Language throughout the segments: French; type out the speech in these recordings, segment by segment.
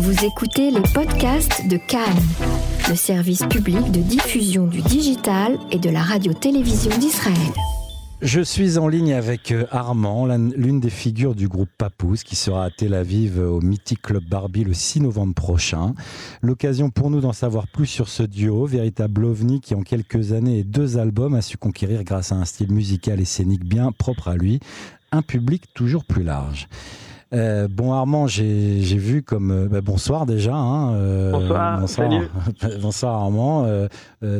Vous écoutez les podcasts de Cannes, le service public de diffusion du digital et de la radio-télévision d'Israël. Je suis en ligne avec euh, Armand, l'une des figures du groupe Papouze, qui sera à Tel Aviv au Mythic Club Barbie le 6 novembre prochain. L'occasion pour nous d'en savoir plus sur ce duo, véritable ovni qui en quelques années et deux albums a su conquérir grâce à un style musical et scénique bien propre à lui, un public toujours plus large. Euh, bon Armand, j'ai vu comme euh, bah, bonsoir déjà. Hein, euh, bonsoir. Bonsoir, bonsoir Armand.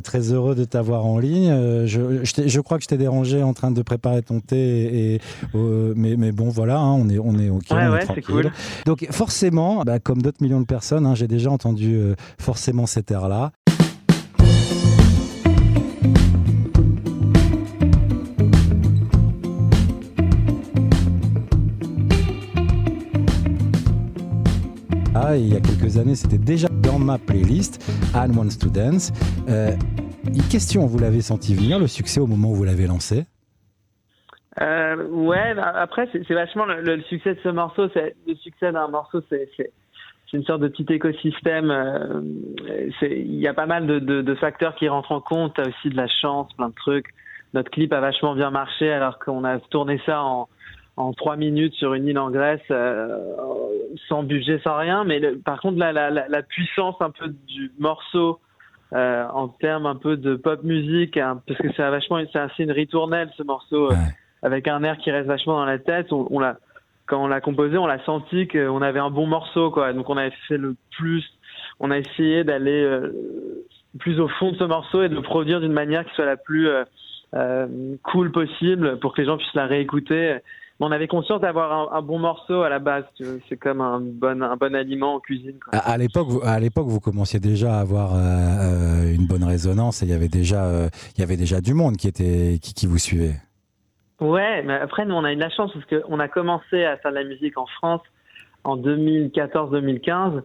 très heureux de t'avoir en ligne. Je, je, crois que je t'ai dérangé en train de préparer ton thé, et, mais, mais, bon voilà, hein, on est on est ok, ouais, ouais, c'est Cool. Donc forcément, bah, comme d'autres millions de personnes, hein, j'ai déjà entendu forcément cet air-là. Il y a quelques années, c'était déjà dans ma playlist, Anne Wants to Dance. Euh, question, vous l'avez senti venir, le succès au moment où vous l'avez lancé? Euh, ouais, bah, après c'est vachement le, succès de ce morceau. Le succès d'un morceau, c'est une sorte de petit écosystème. Euh, il y a pas mal de, de, facteurs qui rentrent en compte. Aussi de la chance, plein de trucs. Notre clip a vachement bien marché alors qu'on a tourné ça en, en trois minutes sur une île en Grèce, euh, sans budget, sans rien. Mais par contre, la, la, la, puissance un peu du morceau euh, en termes un peu de pop musique, hein, parce que c'est vachement, c'est assez une ritournelle ce morceau, euh, avec un air qui reste vachement dans la tête. On, on l'a, quand on l'a composé, on l'a senti qu'on avait un bon morceau, quoi. Donc on a fait le plus, on a essayé d'aller euh, plus au fond de ce morceau et de le produire d'une manière qui soit la plus cool possible pour que les gens puissent la réécouter on avait conscience d'avoir un, bon morceau à la base. C'est comme un bon, un bon aliment en cuisine. À, l'époque, à l'époque, vous commenciez déjà à avoir euh, euh, une bonne résonance et il y avait déjà, euh, il y avait déjà du monde qui était, qui, qui vous suivait. Ouais, mais après nous on a eu de la chance parce qu'on a commencé à faire de la musique en France en 2014-2015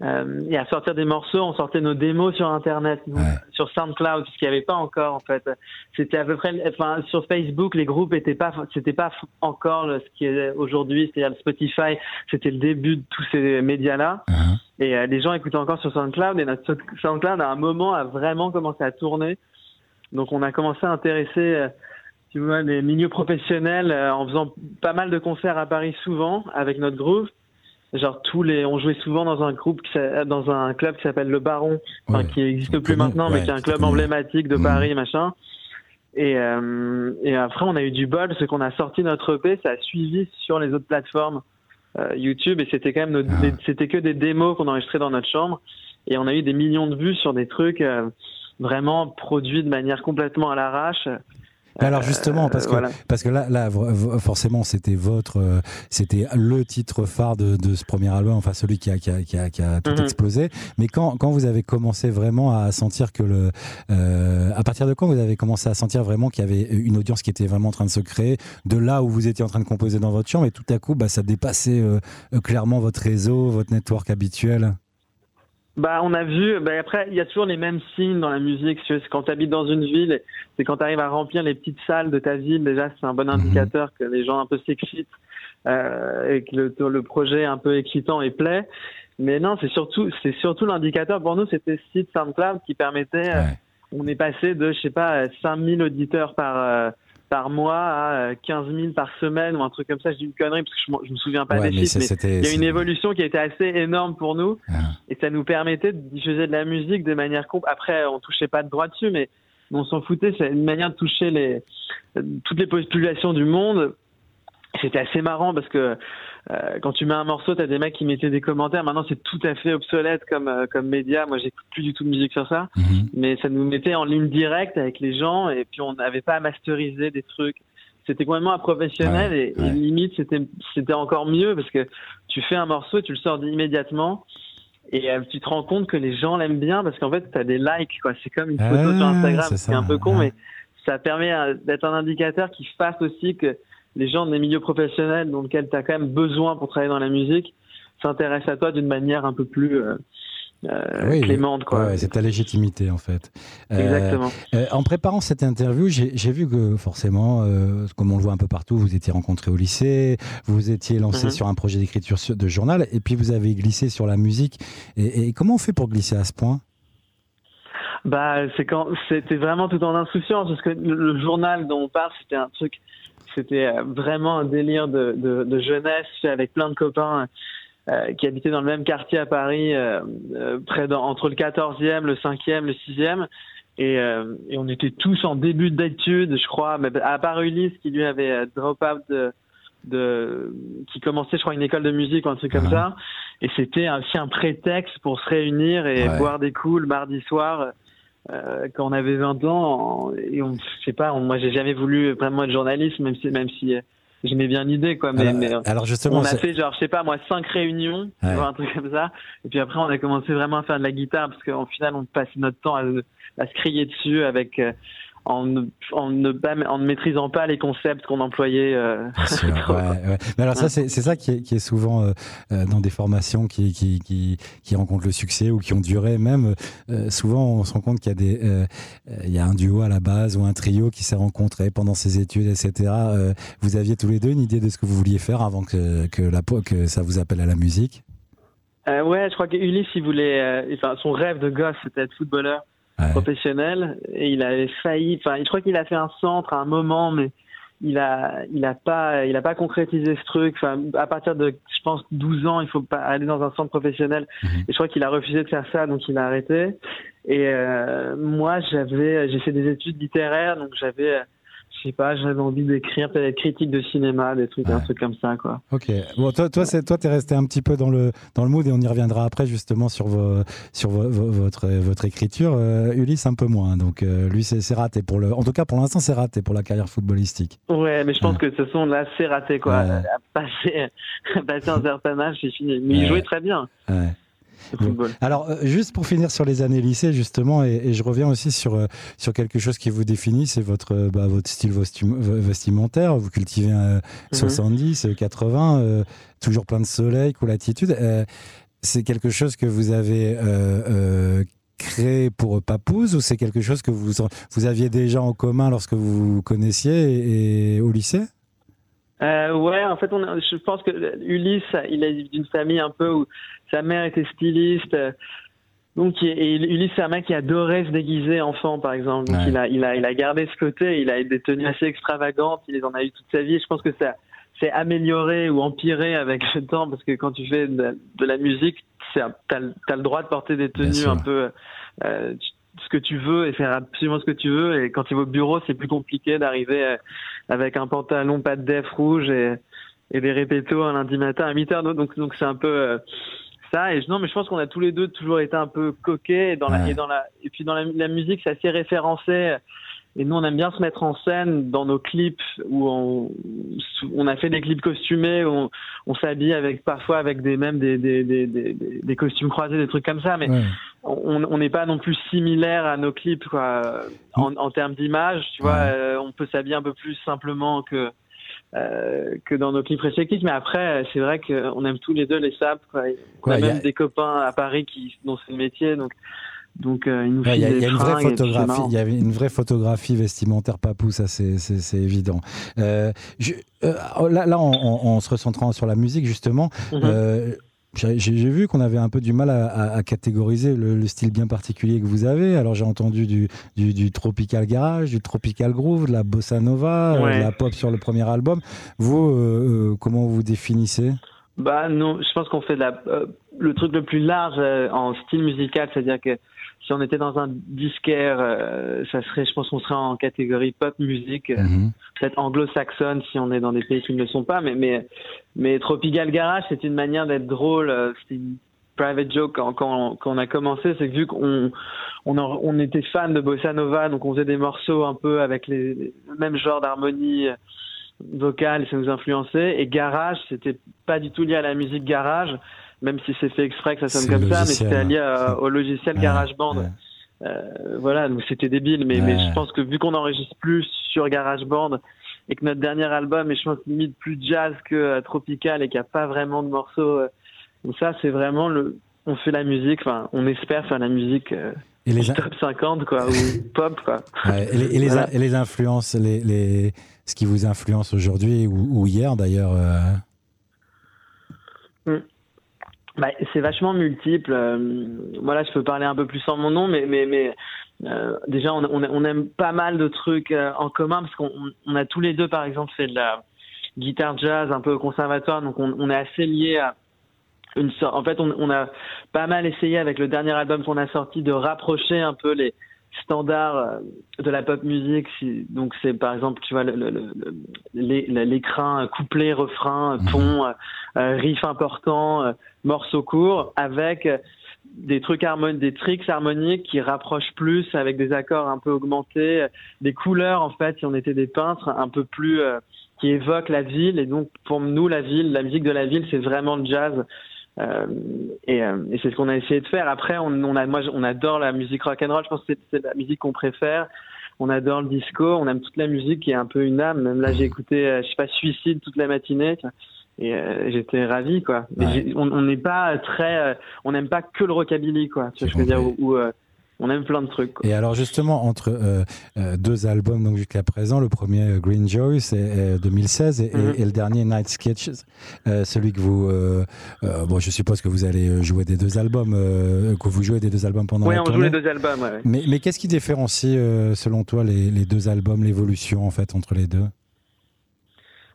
euh, et à sortir des morceaux, on sortait nos démos sur Internet, sur SoundCloud, ce qu'il n'y avait pas encore en fait. C'était à peu près, enfin sur Facebook, les groupes étaient pas, c'était pas encore ce qui est aujourd'hui, c'est-à-dire Spotify. C'était le début de tous ces médias-là. Uh-huh. Et euh, les gens écoutaient encore sur SoundCloud. Et notre SoundCloud, à un moment, a vraiment commencé à tourner. Donc on a commencé à intéresser. Euh, tu vois, les milieux professionnels en faisant pas mal de concerts à Paris souvent avec notre groupe genre tous les on jouait souvent dans un groupe dans un club qui s'appelle le Baron. Qui existe plus maintenant mais qui est un club emblématique de mmh. Paris machin. Et euh, et après on a eu du bol ce qu'on a sorti notre EP ça a suivi sur les autres plateformes euh, YouTube et c'était quand même ah. c'était que des démos qu'on enregistrait dans notre chambre. Et on a eu des millions de vues sur des trucs euh, vraiment produits de manière complètement à l'arrache alors justement, parce que parce que là, là forcément, c'était votre, euh, c'était le titre phare de, de, ce premier album, enfin celui qui a qui a qui a, qui a tout mhm. explosé. Mais quand quand vous avez commencé vraiment à sentir que le, euh, à partir de quand vous avez commencé à sentir vraiment qu'il y avait une audience qui était vraiment en train de se créer, de là où vous étiez en train de composer dans votre chambre, et tout à coup, bah, ça dépassait euh, clairement votre réseau, votre network habituel? Bah, on a vu. Bah, après, il y a toujours les mêmes signes dans la musique. C'est quand tu habites dans une ville, c'est quand tu arrives à remplir les petites salles de ta ville. Déjà, c'est un bon mhm. indicateur que les gens un peu s'excitent euh, et que le, le projet est un peu excitant et plaît. Mais non, c'est surtout, c'est surtout l'indicateur. Pour nous, c'était ce site SoundCloud qui permettait. Euh, on est passé de, je sais pas, 5000 auditeurs par. Euh, par mois à 15 000 par semaine ou un truc comme ça. Je dis une connerie parce que je, me souviens pas des chiffres, mais il y a une évolution qui a été assez énorme pour nous ah. et ça nous permettait de diffuser de la musique de manière après on touchait pas de droit dessus, mais on s'en foutait. C'est une manière de toucher les toutes les populations du monde. C'était assez marrant parce que euh, quand tu mets un morceau, t'as des mecs qui mettaient des commentaires. Maintenant, c'est tout à fait obsolète comme euh, comme média. Moi, j'écoute plus du tout de musique sur ça, mhm. mais ça nous mettait en ligne directe avec les gens et puis on n'avait pas à masteriser des trucs. C'était complètement un professionnel et, limite c'était c'était encore mieux parce que tu fais un morceau, tu le sors immédiatement et euh, tu te rends compte que les gens l'aiment bien parce qu'en fait, tu as des likes quoi. C'est comme une photo sur Instagram. C'est un peu con, mais ça permet d'être un indicateur qui fasse aussi que les gens des milieux professionnels dans lesquels tu as quand même besoin pour travailler dans la musique s'intéressent à toi d'une manière un peu plus euh, euh, clémente. Quoi. c'est ta légitimité en fait. Euh, Exactement. Euh, en préparant cette interview, j'ai vu que forcément, comme on le voit un peu partout, vous étiez rencontré au lycée, vous étiez lancé mhm. sur un projet d'écriture de journal, et puis vous avez glissé sur la musique. Et, comment on fait pour glisser à ce point? Bah, c'est quand c'était vraiment tout en insouciance parce que le, journal dont on parle, c'était un truc, c'était vraiment un délire de, de, de jeunesse avec plein de copains euh, qui habitait dans le même quartier à Paris, euh, euh, près entre le 14e, le 5e, le 6e. Et, et, on était tous en début d'études, je crois, mais à part Ulysse qui lui avait drop out de, de qui commençait je crois une école de musique ou un truc comme uh-huh. ça et c'était aussi un prétexte pour se réunir et boire des coups le mardi soir euh, quand on avait 20 ans et on je sais pas moi j'ai jamais voulu vraiment être journaliste même si même si j'aimais bien l'idée quoi mais, alors, alors, justement on a fait genre je sais pas moi cinq réunions un truc comme ça. Et puis après on a commencé vraiment à faire de la guitare parce qu'en final on passait notre temps à, à se crier dessus avec euh, en ne, en, ne, en ne maîtrisant pas les concepts qu'on employait. Euh... Sûr, ouais, ouais. Mais alors ça, c'est ça qui est, qui est souvent euh, euh, dans des formations qui, qui, qui, qui, rencontrent le succès ou qui ont duré même. Euh, souvent, on se rend compte qu'il y a des, il y a un duo à la base ou un trio qui s'est rencontré pendant ses études, etc. vous aviez tous les deux une idée de ce que vous vouliez faire avant que, que, la, que ça vous appelle à la musique? Ouais, je crois qu'Ulysse, il voulait, enfin, son rêve de gosse, c'était être footballeur professionnel et il avait failli. Enfin, je crois qu'il a fait un centre à un moment, mais il a, il a pas, il a pas concrétisé ce truc. Enfin, à partir de, je pense, 12 ans, il faut pas aller dans un centre professionnel. Mhm. Et je crois qu'il a refusé de faire ça, donc il a arrêté. Et euh, moi, j'avais, j'ai fait des études littéraires, donc j'avais je sais pas, j'avais envie d'écrire peut-être critique de cinéma, des trucs, un truc comme ça, quoi. Ok. Bon, toi, toi, c'est, toi, t'es resté un petit peu dans le dans le mood et on y reviendra après justement sur vos, sur votre votre écriture. Euh, Ulysse un peu moins. Donc euh, lui, c'est, raté pour le. En tout cas, pour l'instant, c'est raté pour la carrière footballistique. Ouais, mais je pense que ce sont là, c'est raté quoi. Ouais. Passer, passer un certain âge, c'est fini. Mais il jouait très bien. Ouais. Alors, euh, juste pour finir sur les années lycée, justement, et, je reviens aussi sur, euh, sur quelque chose qui vous définit, c'est votre, euh, bah, votre style vestimentaire. Vous cultivez un 70, 80, toujours plein de soleil, cool attitude. c'est quelque chose que vous avez créé pour Papouze ou c'est quelque chose que vous, vous aviez déjà en commun lorsque vous vous connaissiez et, au lycée? Euh, ouais, en fait, on je pense que Ulysse, il est d'une famille un peu où sa mère était styliste. Donc, et Ulysse, c'est un mec qui adorait se déguiser enfant, par exemple. Donc, il, a, il, a, il a gardé ce côté. Il a des tenues assez extravagantes. Il en a eu toute sa vie. Je pense que ça s'est amélioré ou empiré avec le temps parce que quand tu fais de, la musique, tu as, as, le droit de porter des tenues un peu. Euh, ce que tu veux et faire absolument ce que tu veux. Et quand tu vas au bureau, c'est plus compliqué d'arriver euh, avec un pantalon pas de def rouge et, et des répétos un lundi matin à 8 heures. Donc, donc c'est un peu euh, ça. Et non, mais je pense qu'on a tous les deux toujours été un peu coquets. Et, dans la, et, dans la, et puis dans la, la musique, c'est assez référencé. Et nous, on aime bien se mettre en scène dans nos clips où on, on a fait des clips costumés, où on, on s'habille avec parfois avec des même des, des, des, des, des costumes croisés, des trucs comme ça. Mais on n'est pas non plus similaire à nos clips quoi, en, en termes d'image. Tu vois, euh, on peut s'habiller un peu plus simplement que euh, que dans nos clips respectifs. Mais après, c'est vrai qu'on aime tous les deux les sapes. Quoi. On a même des copains à Paris qui dont c'est le métier, donc donc, euh, il y a, y a une vraie photographie. Il y avait une vraie photographie vestimentaire papou, ça c'est évident. Euh, je, euh, là, là en, en, se recentrant sur la musique justement. Mhm. euh, j'ai vu qu'on avait un peu du mal à, à, à catégoriser le, le, style bien particulier que vous avez. Alors j'ai entendu du, du, du, tropical garage, du tropical groove, de la bossa nova, euh, de la pop sur le premier album. Vous, euh, comment vous définissez? Bah non, je pense qu'on fait de la, le truc le plus large en style musical, c'est-à-dire que si on était dans un disquaire, euh, ça serait, je pense qu'on serait en catégorie pop musique, euh, mhm. peut-être anglo-saxonne si on est dans des pays qui ne le sont pas, mais mais mais Tropical Garage, c'est une manière d'être drôle, euh, c'est une private joke quand, quand, quand, on a commencé, c'est que vu qu'on on, on, était fan de bossa nova, donc on faisait des morceaux un peu avec les, les le même genre d'harmonie vocale, ça nous influençait, et garage, c'était pas du tout lié à la musique garage même si c'est fait exprès que ça sonne comme ça, mais c'était lié au logiciel GarageBand. Euh, voilà, donc c'était débile, mais, mais je pense que vu qu'on enregistre plus sur GarageBand et que notre dernier album est, je pense, limite plus jazz que euh, tropical et qu'il n'y a pas vraiment de morceaux, euh, donc ça, c'est vraiment le, on fait la musique, enfin, on espère faire la musique euh, et les top 50, quoi, ou pop, quoi. et, les, et, les, et, les, influences, les, les, ce qui vous influence aujourd'hui ou, hier d'ailleurs euh... Hmm. Bah, C'est vachement multiple. voilà, je peux parler un peu plus en mon nom, mais, mais, mais euh, déjà, on, on, on, aime pas mal de trucs euh, en commun parce qu'on on a tous les deux, par exemple, fait de la guitare jazz un peu conservatoire, donc on, on est assez liés à une sorte. En fait, on, on, a pas mal essayé avec le dernier album qu'on a sorti de rapprocher un peu les standards euh, de la pop musique. Donc c'est par exemple, tu vois, l'écran le, couplet, refrain, ton, mhm. riff important, morceau court, avec des trucs harmoniques, des tricks harmoniques qui rapprochent plus avec des accords un peu augmentés, des couleurs en fait, si on était des peintres, un peu plus euh, qui évoquent la ville. Et donc pour nous, la ville, la musique de la ville, c'est vraiment le jazz. Euh, et, euh, et c'est ce qu'on a essayé de faire. Après, on, on a, moi, on adore la musique rock and roll. Je pense que c'est la musique qu'on préfère. On adore le disco. On aime toute la musique qui est un peu une âme. Même là, j'ai écouté, je sais pas, Suicide toute la matinée et euh, j'étais ravi quoi. On n'est pas très, euh, on n'aime pas que le rockabilly quoi. Tu vois, je veux dire? où, euh, on aime plein de trucs. Quoi. Et alors justement entre deux albums donc jusqu'à présent, le premier Green Joy c'est 2016 et, et, le dernier Night Sketches, celui que vous, bon je suppose que vous allez jouer des deux albums, que vous jouez des deux albums pendant oui, la tournée. Oui on joue les deux albums. Ouais, Mais, mais qu'est-ce qui différencie selon toi les, les deux albums, l'évolution en fait entre les deux?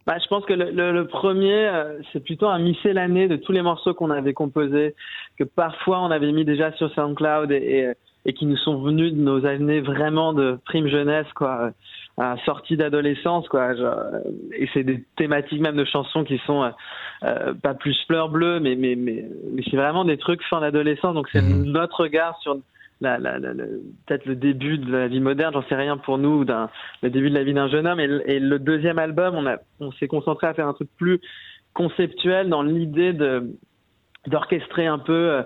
Bah, je pense que le, le, le premier, euh, c'est plutôt un miscellanée de tous les morceaux qu'on avait composés, que parfois on avait mis déjà sur SoundCloud et, et, qui nous sont venus de nos années vraiment de prime jeunesse, quoi, euh, sortie d'adolescence, quoi. Genre, euh, et c'est des thématiques même de chansons qui sont euh, pas plus fleurs bleues, mais mais mais, mais c'est vraiment des trucs fin d'adolescence. Donc c'est mmh. notre regard sur la, la, la, peut-être le début de la vie moderne, j'en sais rien pour nous, d'un le début de la vie d'un jeune homme. Et, et, le deuxième album, on, a, on s'est concentré à faire un truc plus conceptuel dans l'idée de d'orchestrer un peu euh,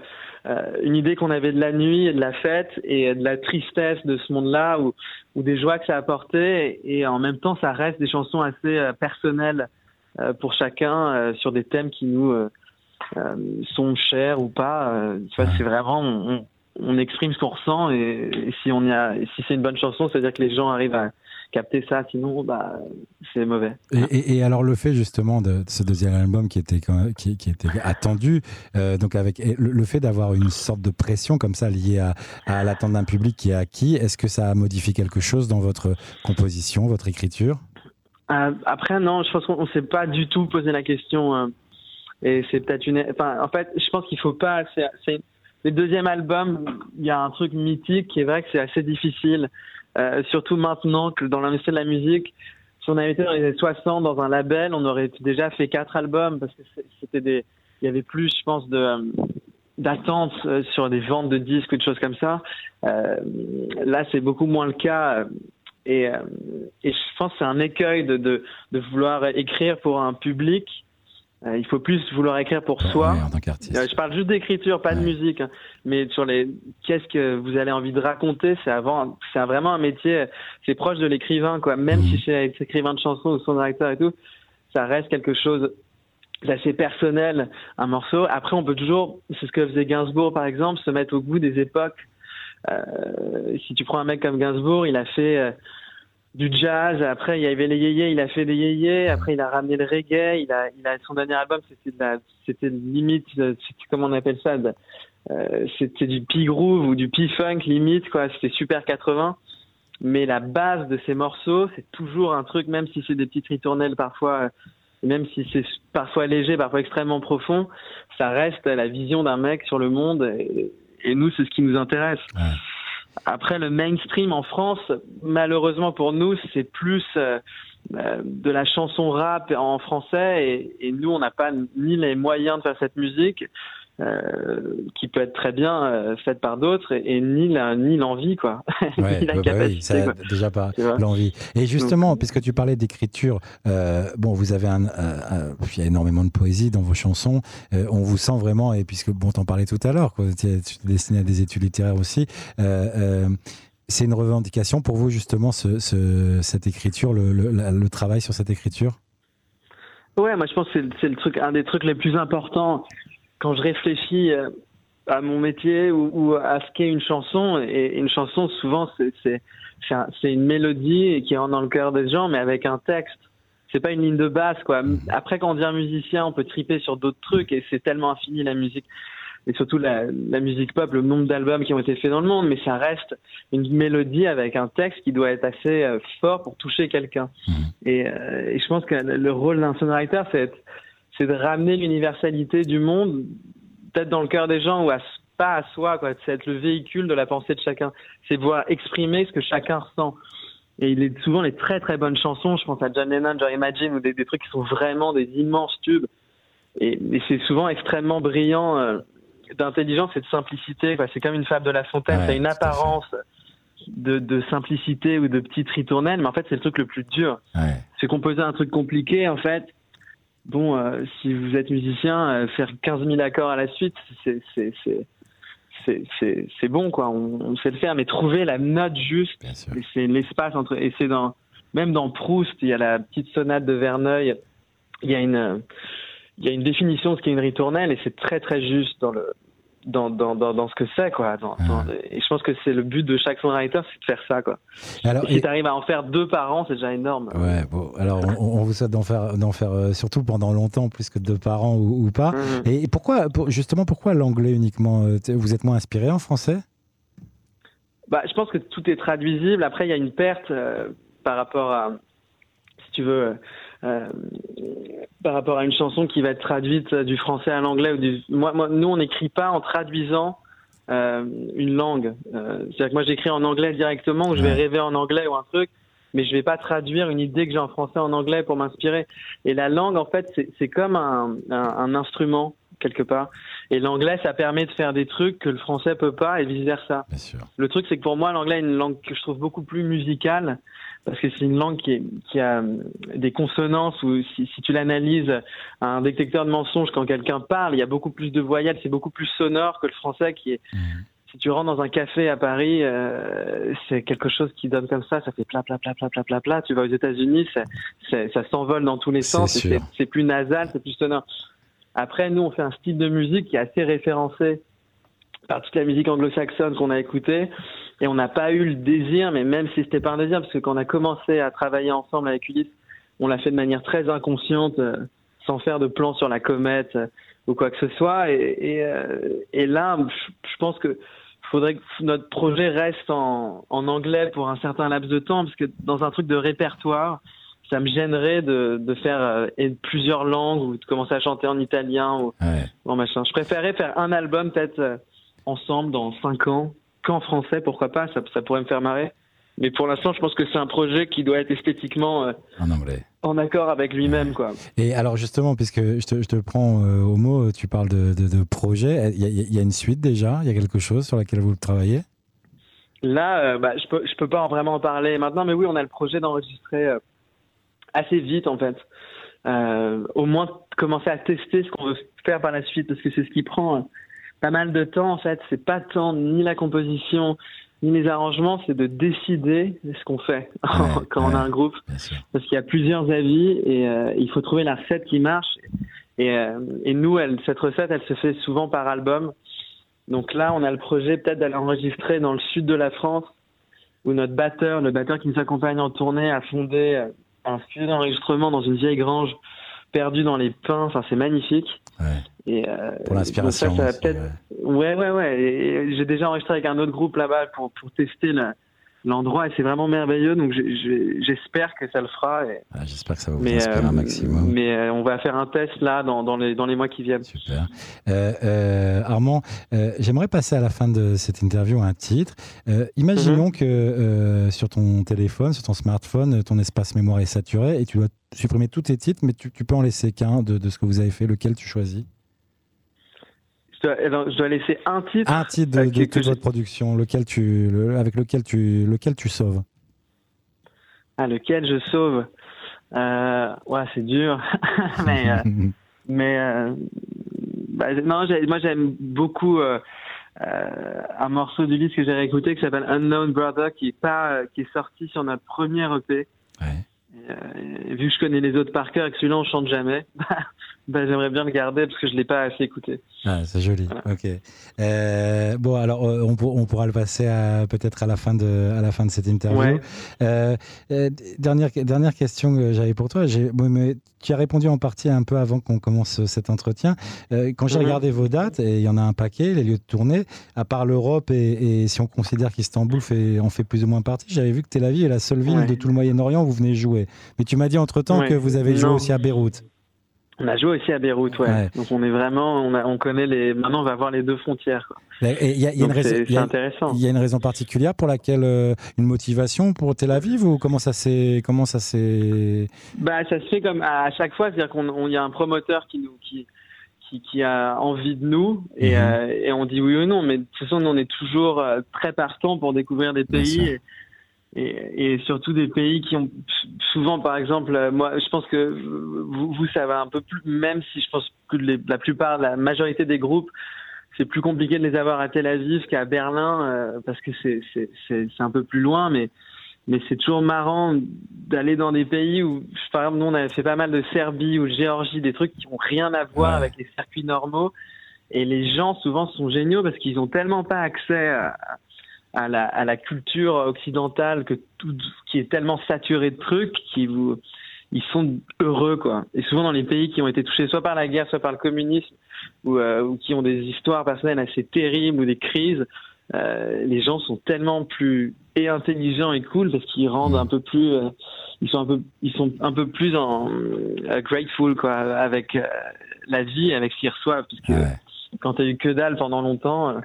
une idée qu'on avait de la nuit et de la fête et de la tristesse de ce monde-là ou, des joies que ça apportait et, en même temps ça reste des chansons assez euh, personnelles euh, pour chacun euh, sur des thèmes qui nous euh, sont chers ou pas. tu vois, c'est vraiment on, exprime ce qu'on ressent et, si si c'est une bonne chanson, c'est-à-dire que les gens arrivent à capter ça, sinon bah c'est mauvais. Et, alors le fait justement de, ce deuxième album qui était qui, qui était attendu, euh, donc avec le, fait d'avoir une sorte de pression comme ça liée à, à l'attente d'un public qui est acquis, est-ce que ça a modifié quelque chose dans votre composition, votre écriture? Euh, Après non, je pense qu'on s'est pas du tout posé la question. Euh, et c'est peut-être une, enfin en fait, je pense qu'il faut pas, c'est le deuxième album, il y a un truc mythique qui est vrai que c'est assez difficile, euh, surtout maintenant que dans l'industrie de la musique, si on avait été dans les années 60 dans un label, on aurait déjà fait quatre albums parce que c'était y avait plus, je pense, euh, d'attente euh, sur des ventes de disques ou de choses comme ça. Là, c'est beaucoup moins le cas. Et, je pense que c'est un écueil de, vouloir écrire pour un public il faut plus vouloir écrire pour soi. Euh, je parle juste d'écriture, pas de musique, hein. mais sur les qu'est-ce que vous avez envie de raconter, c'est avant, c'est vraiment un métier, c'est proche de l'écrivain, quoi. Même si c'est écrivain de chansons ou son directeur et tout, ça reste quelque chose d'assez personnel, un morceau. Après, on peut toujours, c'est ce que faisait Gainsbourg par exemple, se mettre au goût des époques. Euh, si tu prends un mec comme Gainsbourg, il a fait euh, du jazz. Après, il y avait les yéyés, il a fait des yéyés. Après, il a ramené le reggae. Il a, il a son dernier album, c'était de la, c'était limite, comment on appelle ça euh, C'était du pi groove ou du pi funk limite, quoi. C'était super 80. Mais la base de ces morceaux, c'est toujours un truc, même si c'est des petites ritournelles parfois, euh, même si c'est parfois léger, parfois extrêmement profond, ça reste la vision d'un mec sur le monde. Et, et nous, c'est ce qui nous intéresse. Ouais. Après, le mainstream en France, malheureusement pour nous, c'est plus euh, euh, de la chanson rap en français et, et nous, on n'a pas ni les moyens de faire cette musique. Euh, qui peut être très bien euh, faite par d'autres et, ni la, ni l'envie quoi. Ouais, ni la bah, capacité, oui, ça, déjà pas l'envie. Et justement Donc, puisque tu parlais d'écriture euh, bon vous avez un, il y a énormément de poésie dans vos chansons. Euh, on vous sent vraiment et puisque bon t'en parlais tout à l'heure quoi tu es destiné à des études littéraires aussi euh, c'est une revendication pour vous justement ce, ce, cette écriture le, le, le travail sur cette écriture? Ouais, moi je pense que c'est le truc, un des trucs les plus importants quand je réfléchis, euh, à mon métier ou, à ce qu'est une chanson. Et une chanson, souvent, c'est une mélodie qui rentre dans le cœur des gens, mais avec un texte. C'est pas une ligne de basse, quoi. Après, quand on devient musicien, on peut triper sur d'autres trucs et c'est tellement infini la musique et surtout la, la musique pop, le nombre d'albums qui ont été faits dans le monde, mais ça reste une mélodie avec un texte qui doit être assez euh, fort pour toucher quelqu'un. Mmh. Et, euh, et, je pense que le rôle d'un songwriter, c'est c'est de ramener l'universalité du monde, peut-être dans le cœur des gens ou à, pas à soi, quoi. C'est être le véhicule de la pensée de chacun. C'est pouvoir exprimer ce que chacun ressent. Et il est souvent les très très bonnes chansons, je pense à John Lennon, John Imagine, ou des, des trucs qui sont vraiment des immenses tubes. Et, et c'est souvent extrêmement brillant. Euh, d'intelligence et de simplicité. C'est comme une fable de La Fontaine, c'est une apparence de, de, simplicité ou de petite ritournelle, mais en fait c'est le truc le plus dur. C'est composer un truc compliqué, en fait. Bon, euh, si vous êtes musicien, euh, faire 15 000 accords à la suite, c'est c'est bon quoi. On, on, sait le faire, mais trouver la note juste, c'est l'espace entre. Et c'est dans même dans Proust, il y a la petite sonate de Verneuil. Il y a une il y a une définition de ce qu'est une ritournelle et c'est très très juste dans le dans, dans, dans, dans ce que c'est quoi. Dans, ah. et je pense que c'est le but de chaque songwriter c'est de faire ça quoi. Alors, et si tu arrives à en faire deux par an c'est déjà énorme. Ouais bon alors on, vous souhaite d'en faire d'en faire euh, surtout pendant longtemps plus que deux par an ou, pas. Mhm. et, pourquoi justement pourquoi l'anglais uniquement euh, vous êtes moins inspiré en français? Bah je pense que tout est traduisible. Après il y a une perte euh, par rapport à si tu veux euh, par rapport à une chanson qui va être traduite du français à l'anglais ou du... moi, moi, nous on n'écrit pas en traduisant euh, une langue. Euh, C'est-à-dire que moi j'écris en anglais directement ou je vais rêver en anglais ou un truc, mais je vais pas traduire une idée que j'ai en français en anglais pour m'inspirer. Et la langue en fait c'est comme un, un, un, instrument quelque part. Et l'anglais ça permet de faire des trucs que le français peut pas et vice versa. Le truc c'est que pour moi l'anglais est une langue que je trouve beaucoup plus musicale parce que c'est une langue qui, est, qui, a euh, des consonances où si, si tu l'analyses à un détecteur de mensonges quand quelqu'un parle, il y a beaucoup plus de voyelles, c'est beaucoup plus sonore que le français qui est. Mmh. Si tu rentres dans un café à Paris, euh, c'est quelque chose qui donne comme ça, ça fait plat plat plat plat plat plat plat. Tu vas aux États-Unis, ça, ça s'envole dans tous les sens, c'est plus nasal, c'est plus sonore. Après, nous, on fait un style de musique qui est assez référencé par toute la musique anglo-saxonne qu'on a écoutée et on n'a pas eu le désir, mais même si c'était pas un désir, parce que quand on a commencé à travailler ensemble avec Ulysse, on l'a fait de manière très inconsciente, euh, sans faire de plan sur la comète euh, ou quoi que ce soit. Et, euh, là, je pense que faudrait que notre projet reste en, anglais pour un certain laps de temps, parce que dans un truc de répertoire, ça me gênerait de, de faire plusieurs langues ou de commencer à chanter en italien ou, ou en machin. Je préférerais faire un album peut-être ensemble dans cinq ans qu'en français, pourquoi pas, ça, ça, pourrait me faire marrer. Mais pour l'instant, je pense que c'est un projet qui doit être esthétiquement euh, en anglais. En accord avec lui-même, quoi. Et alors justement, puisque je te, je te prends euh, au mot, tu parles de, de, de projet. Il y, y, a une suite déjà. Il y a quelque chose sur laquelle vous travaillez? Là, euh, bah, je peux, je peux pas vraiment en parler maintenant, mais oui, on a le projet d'enregistrer assez vite, en fait. au moins commencer à tester ce qu'on veut faire par la suite, parce que c'est ce qui prend pas mal de temps en fait. C'est pas tant ni la composition ni les arrangements, c'est de décider ce qu'on fait quand on a un groupe, parce qu'il y a plusieurs avis et euh, il faut trouver la recette qui marche. Et, euh, et nous, elle, cette recette, elle se fait souvent par album. Donc là, on a le projet peut-être d'aller enregistrer dans le sud de la France, où notre batteur, le batteur qui nous accompagne en tournée, a fondé euh, un studio d'enregistrement dans une vieille grange perdue dans les pins. Enfin, c'est magnifique. Ouais. Et, euh, pour l'inspiration. Ouais, ouais, ouais. J'ai déjà enregistré avec un autre groupe là-bas pour, pour tester la, l'endroit et c'est vraiment merveilleux. Donc j'espère que ça le fera. Ah, j'espère que ça va vous inspirer un euh, maximum. Mais euh, on va faire un test là dans, dans, les, dans les mois qui viennent. Super. Euh, Armand, j'aimerais passer à la fin de cette interview un titre. imaginons mhm. que sur ton téléphone, sur ton smartphone, ton espace mémoire est saturé et tu dois supprimer tous tes titres, mais tu, tu peux en laisser qu'un de, de ce que vous avez fait. Lequel tu choisis? Je dois, laisser un titre. Un titre de, de toute votre production, lequel tu, avec lequel tu, lequel tu sauves. Ah, lequel je sauve? Euh, Ouais, c'est dur. mais euh, mais euh, bah, non, moi j'aime beaucoup un morceau du disque que j'ai réécouté qui s'appelle Unknown Brother, qui est pas, qui est sorti sur notre premier EP. Ouais. Vu que je connais les autres par cœur et que celui-là on chante jamais, bah, j'aimerais bien le garder parce que je l'ai pas assez écouté. Ah, c'est joli. Ok. Euh, bon, alors on, on, pourra le passer peut-être à la fin de à la fin de cette interview. Euh, euh, dernière dernière question que j'avais pour toi. Mais tu as répondu en partie un peu avant qu'on commence cet entretien. quand j'ai mhm. regardé vos dates, et il y en a un paquet, les lieux de tournée, à part l'Europe et, et, si on considère qu'Istanbul fait en fait plus ou moins partie, j'avais vu que Tel Aviv est la seule ville de tout le Moyen-Orient où vous venez jouer. Mais tu m'as dit entre temps que vous avez joué aussi à Beyrouth. On a joué aussi à Beyrouth, ouais. Donc on est vraiment, on, a, on connaît les. Maintenant, on va voir les deux frontières. C'est intéressant. Il y a une raison particulière pour laquelle euh, une motivation pour Tel Aviv ou comment ça s'est comment ça s'est. Bah ça se fait comme à chaque fois, c'est-à-dire qu'on y a un promoteur qui nous qui qui, qui a envie de nous et, mhm. euh, et on dit oui ou non, mais de toute façon, on est toujours euh, très partant pour découvrir des pays et, et, surtout des pays qui ont souvent, par exemple, euh, moi, je pense que vous, vous ça va un peu plus, même si je pense que la plupart, la majorité des groupes, c'est plus compliqué de les avoir à Tel Aviv qu'à Berlin euh, parce que c'est un peu plus loin, mais mais c'est toujours marrant d'aller dans des pays où, par exemple, nous on avait fait pas mal de Serbie ou de Géorgie, des trucs qui ont rien à voir avec les circuits normaux. Et les gens souvent sont géniaux parce qu'ils ont tellement pas accès à, à la, à la culture occidentale que tout qui est tellement saturé de trucs qui vous ils sont heureux quoi. Et souvent dans les pays qui ont été touchés soit par la guerre soit par le communisme ou, euh, ou qui ont des histoires personnelles assez terribles ou des crises euh, les gens sont tellement plus et intelligents et cool parce qu'ils rendent un peu plus euh, ils sont un peu ils sont un peu plus en euh, grateful quoi avec euh, la vie avec ce qu'ils reçoivent parce quand tu as eu que dalle pendant longtemps, euh,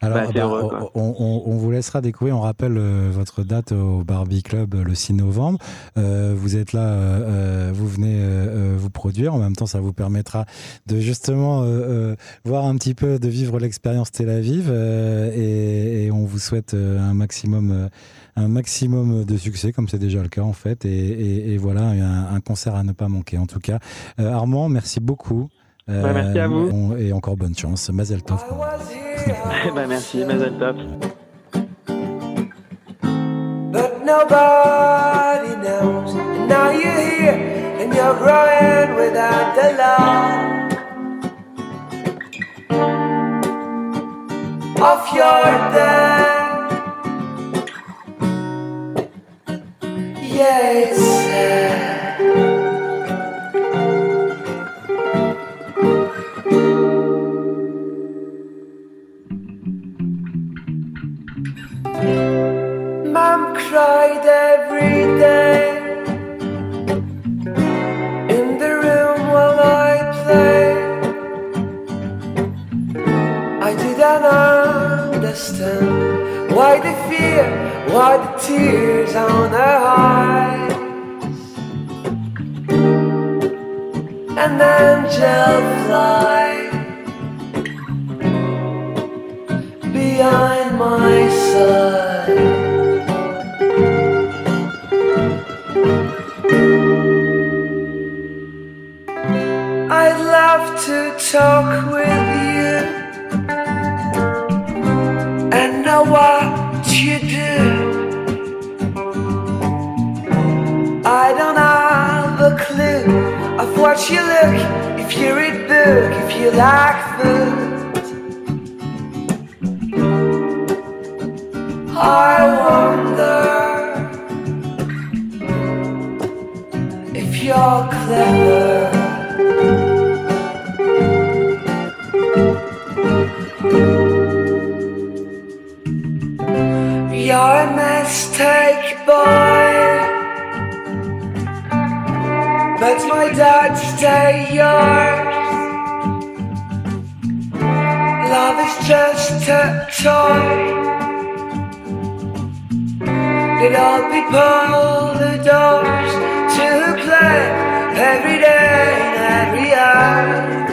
Alors, bah, bah, on, on, vous laissera découvrir, on rappelle euh, votre date au Barbie Club le 6 novembre. Euh, vous êtes là, euh, vous venez euh, vous produire, en même temps ça vous permettra de justement voir un petit peu, de vivre l'expérience Tel Aviv et, et, on vous souhaite un maximum un maximum de succès, comme c'est déjà le cas en fait. Et, et, et voilà, un, un, concert à ne pas manquer. En tout cas, Armand, merci beaucoup. Euh, merci à vous. Et encore bonne chance. Mazel Tov. bah, merci, Mazel Tov. But nobody knows. And now you're here and you're growing without the law of your dad. Yeah, it's sad. You like food. I wonder if you're clever. You're a mistake, boy. But my dad stay yours. Just a toy. Did all people the doors to play every day and every hour?